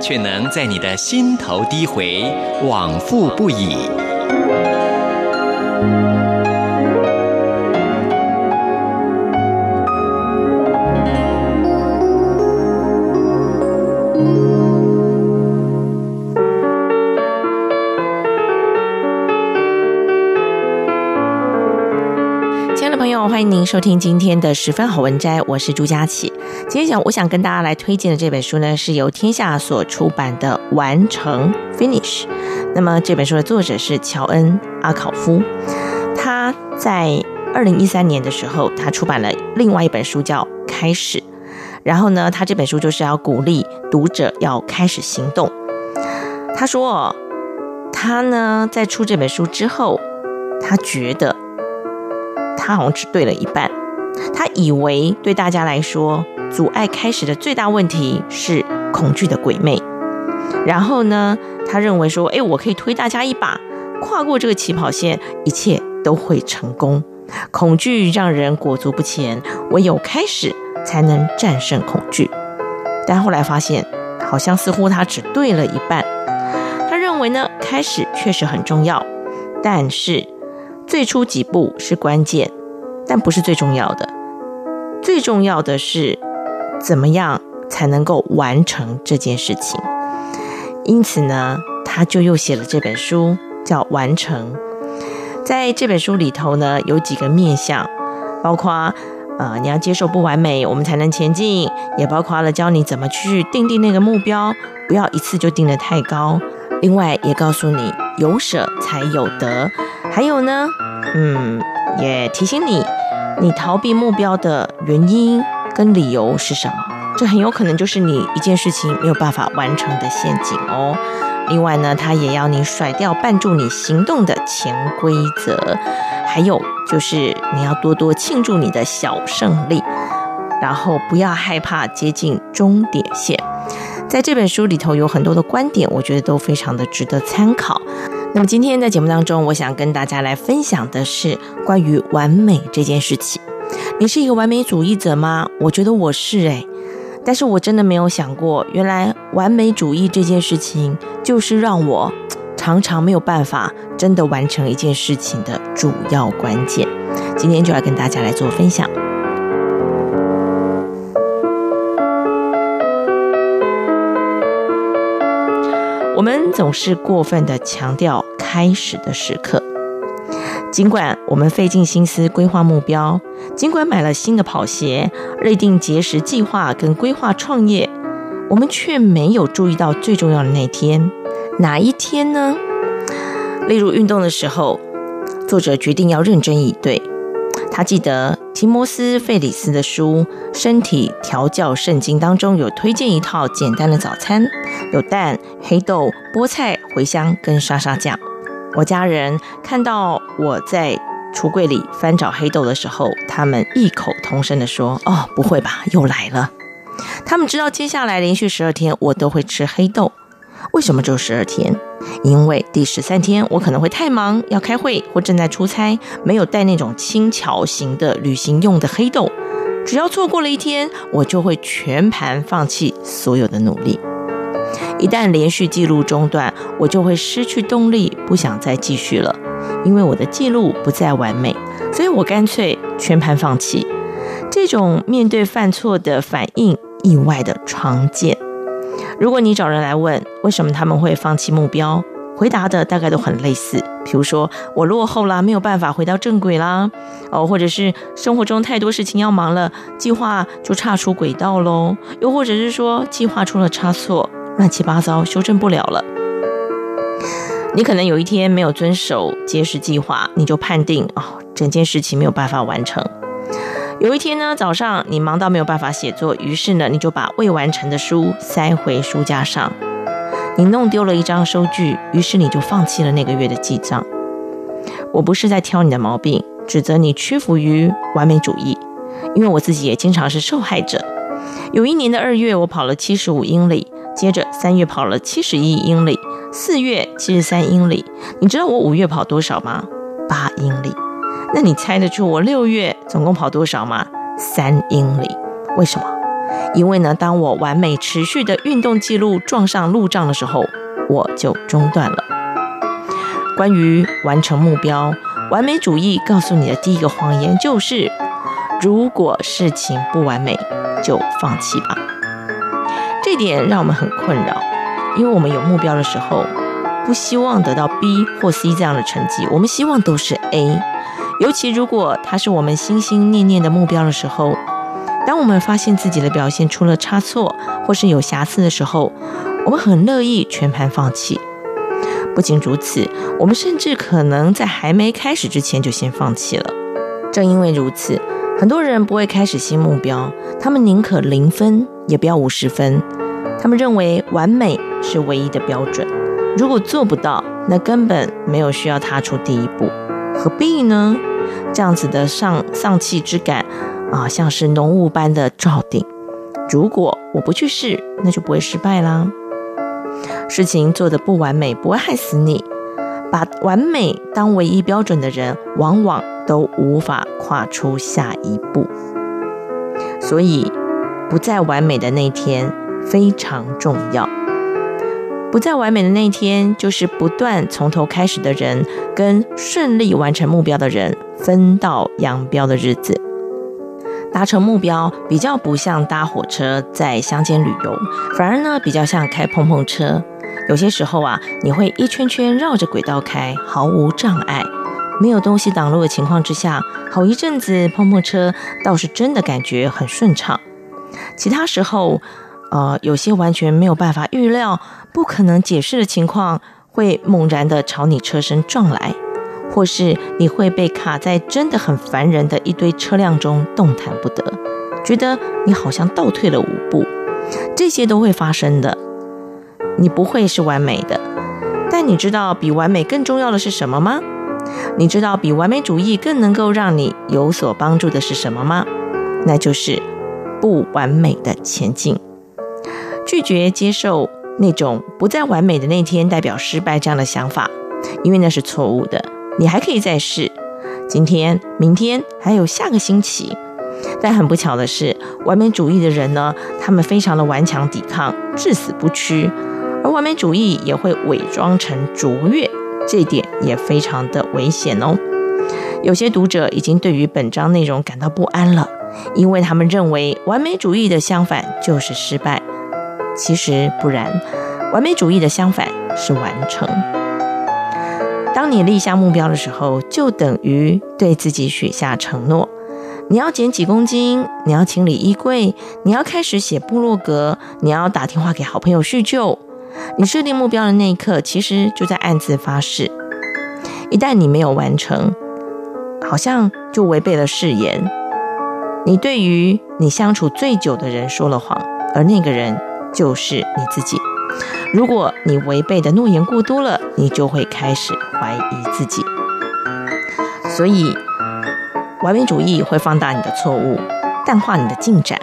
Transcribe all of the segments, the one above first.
却能在你的心头低回，往复不已。收听今天的十分好文摘，我是朱佳琪。今天想，我想跟大家来推荐的这本书呢，是由天下所出版的《完成》（Finish）。那么这本书的作者是乔恩·阿考夫。他在二零一三年的时候，他出版了另外一本书叫《开始》。然后呢，他这本书就是要鼓励读者要开始行动。他说，他呢在出这本书之后，他觉得。他好像只对了一半，他以为对大家来说，阻碍开始的最大问题是恐惧的鬼魅。然后呢，他认为说，哎，我可以推大家一把，跨过这个起跑线，一切都会成功。恐惧让人裹足不前，唯有开始才能战胜恐惧。但后来发现，好像似乎他只对了一半。他认为呢，开始确实很重要，但是。最初几步是关键，但不是最重要的。最重要的是怎么样才能够完成这件事情。因此呢，他就又写了这本书，叫《完成》。在这本书里头呢，有几个面向，包括呃，你要接受不完美，我们才能前进；也包括了教你怎么去定定那个目标，不要一次就定得太高。另外，也告诉你有舍才有得。还有呢，嗯，也提醒你，你逃避目标的原因跟理由是什么？这很有可能就是你一件事情没有办法完成的陷阱哦。另外呢，他也要你甩掉绊住你行动的潜规则，还有就是你要多多庆祝你的小胜利，然后不要害怕接近终点线。在这本书里头有很多的观点，我觉得都非常的值得参考。那么今天在节目当中，我想跟大家来分享的是关于完美这件事情。你是一个完美主义者吗？我觉得我是诶，但是我真的没有想过，原来完美主义这件事情就是让我常常没有办法真的完成一件事情的主要关键。今天就要跟大家来做分享。们总是过分地强调开始的时刻，尽管我们费尽心思规划目标，尽管买了新的跑鞋，立定节食计划跟规划创业，我们却没有注意到最重要的那天。哪一天呢？例如运动的时候，作者决定要认真以对。他记得提摩斯·费里斯的书《身体调教圣经》当中有推荐一套简单的早餐，有蛋、黑豆、菠菜、茴香跟沙沙酱。我家人看到我在橱柜里翻找黑豆的时候，他们异口同声地说：“哦，不会吧，又来了。”他们知道接下来连续十二天我都会吃黑豆。为什么只有十二天？因为第十三天我可能会太忙，要开会或正在出差，没有带那种轻巧型的旅行用的黑豆。只要错过了一天，我就会全盘放弃所有的努力。一旦连续记录中断，我就会失去动力，不想再继续了。因为我的记录不再完美，所以我干脆全盘放弃。这种面对犯错的反应，意外的常见。如果你找人来问为什么他们会放弃目标，回答的大概都很类似。比如说，我落后了，没有办法回到正轨啦，哦，或者是生活中太多事情要忙了，计划就差出轨道喽。又或者是说，计划出了差错，乱七八糟，修正不了了。你可能有一天没有遵守节食计划，你就判定哦，整件事情没有办法完成。有一天呢，早上你忙到没有办法写作，于是呢，你就把未完成的书塞回书架上。你弄丢了一张收据，于是你就放弃了那个月的记账。我不是在挑你的毛病，指责你屈服于完美主义，因为我自己也经常是受害者。有一年的二月，我跑了七十五英里，接着三月跑了七十一英里，四月七十三英里。你知道我五月跑多少吗？八英里。那你猜得出我六月总共跑多少吗？三英里。为什么？因为呢，当我完美持续的运动记录撞上路障的时候，我就中断了。关于完成目标，完美主义告诉你的第一个谎言就是：如果事情不完美，就放弃吧。这点让我们很困扰，因为我们有目标的时候，不希望得到 B 或 C 这样的成绩，我们希望都是 A。尤其如果它是我们心心念念的目标的时候，当我们发现自己的表现出了差错或是有瑕疵的时候，我们很乐意全盘放弃。不仅如此，我们甚至可能在还没开始之前就先放弃了。正因为如此，很多人不会开始新目标，他们宁可零分也不要五十分。他们认为完美是唯一的标准，如果做不到，那根本没有需要踏出第一步，何必呢？这样子的丧丧气之感啊，像是浓雾般的罩顶。如果我不去试，那就不会失败啦。事情做得不完美不会害死你，把完美当唯一标准的人，往往都无法跨出下一步。所以，不再完美的那天非常重要。不再完美的那天，就是不断从头开始的人，跟顺利完成目标的人分道扬镳的日子。达成目标比较不像搭火车在乡间旅游，反而呢比较像开碰碰车。有些时候啊，你会一圈圈绕着轨道开，毫无障碍，没有东西挡路的情况之下，好一阵子碰碰车倒是真的感觉很顺畅。其他时候，呃，有些完全没有办法预料、不可能解释的情况，会猛然的朝你车身撞来。或是你会被卡在真的很烦人的一堆车辆中动弹不得，觉得你好像倒退了五步，这些都会发生的。你不会是完美的，但你知道比完美更重要的是什么吗？你知道比完美主义更能够让你有所帮助的是什么吗？那就是不完美的前进，拒绝接受那种不再完美的那天代表失败这样的想法，因为那是错误的。你还可以再试，今天、明天还有下个星期。但很不巧的是，完美主义的人呢，他们非常的顽强抵抗，至死不屈。而完美主义也会伪装成卓越，这一点也非常的危险哦。有些读者已经对于本章内容感到不安了，因为他们认为完美主义的相反就是失败。其实不然，完美主义的相反是完成。当你立下目标的时候，就等于对自己许下承诺。你要减几公斤，你要清理衣柜，你要开始写部落格，你要打电话给好朋友叙旧。你设定目标的那一刻，其实就在暗自发誓。一旦你没有完成，好像就违背了誓言。你对于你相处最久的人说了谎，而那个人就是你自己。如果你违背的诺言过多了，你就会开始怀疑自己。所以，完美主义会放大你的错误，淡化你的进展。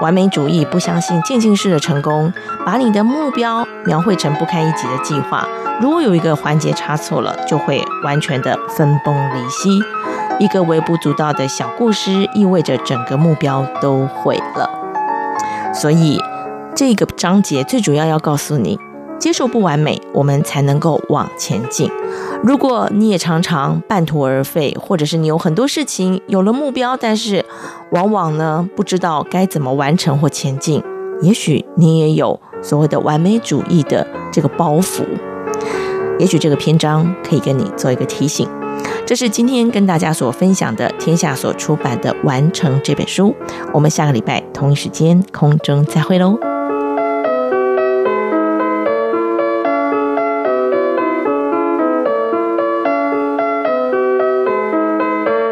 完美主义不相信渐进式的成功，把你的目标描绘成不堪一击的计划。如果有一个环节差错了，就会完全的分崩离析。一个微不足道的小故事，意味着整个目标都毁了。所以。这个章节最主要要告诉你，接受不完美，我们才能够往前进。如果你也常常半途而废，或者是你有很多事情有了目标，但是往往呢不知道该怎么完成或前进，也许你也有所谓的完美主义的这个包袱。也许这个篇章可以跟你做一个提醒。这是今天跟大家所分享的天下所出版的《完成》这本书。我们下个礼拜同一时间空中再会喽。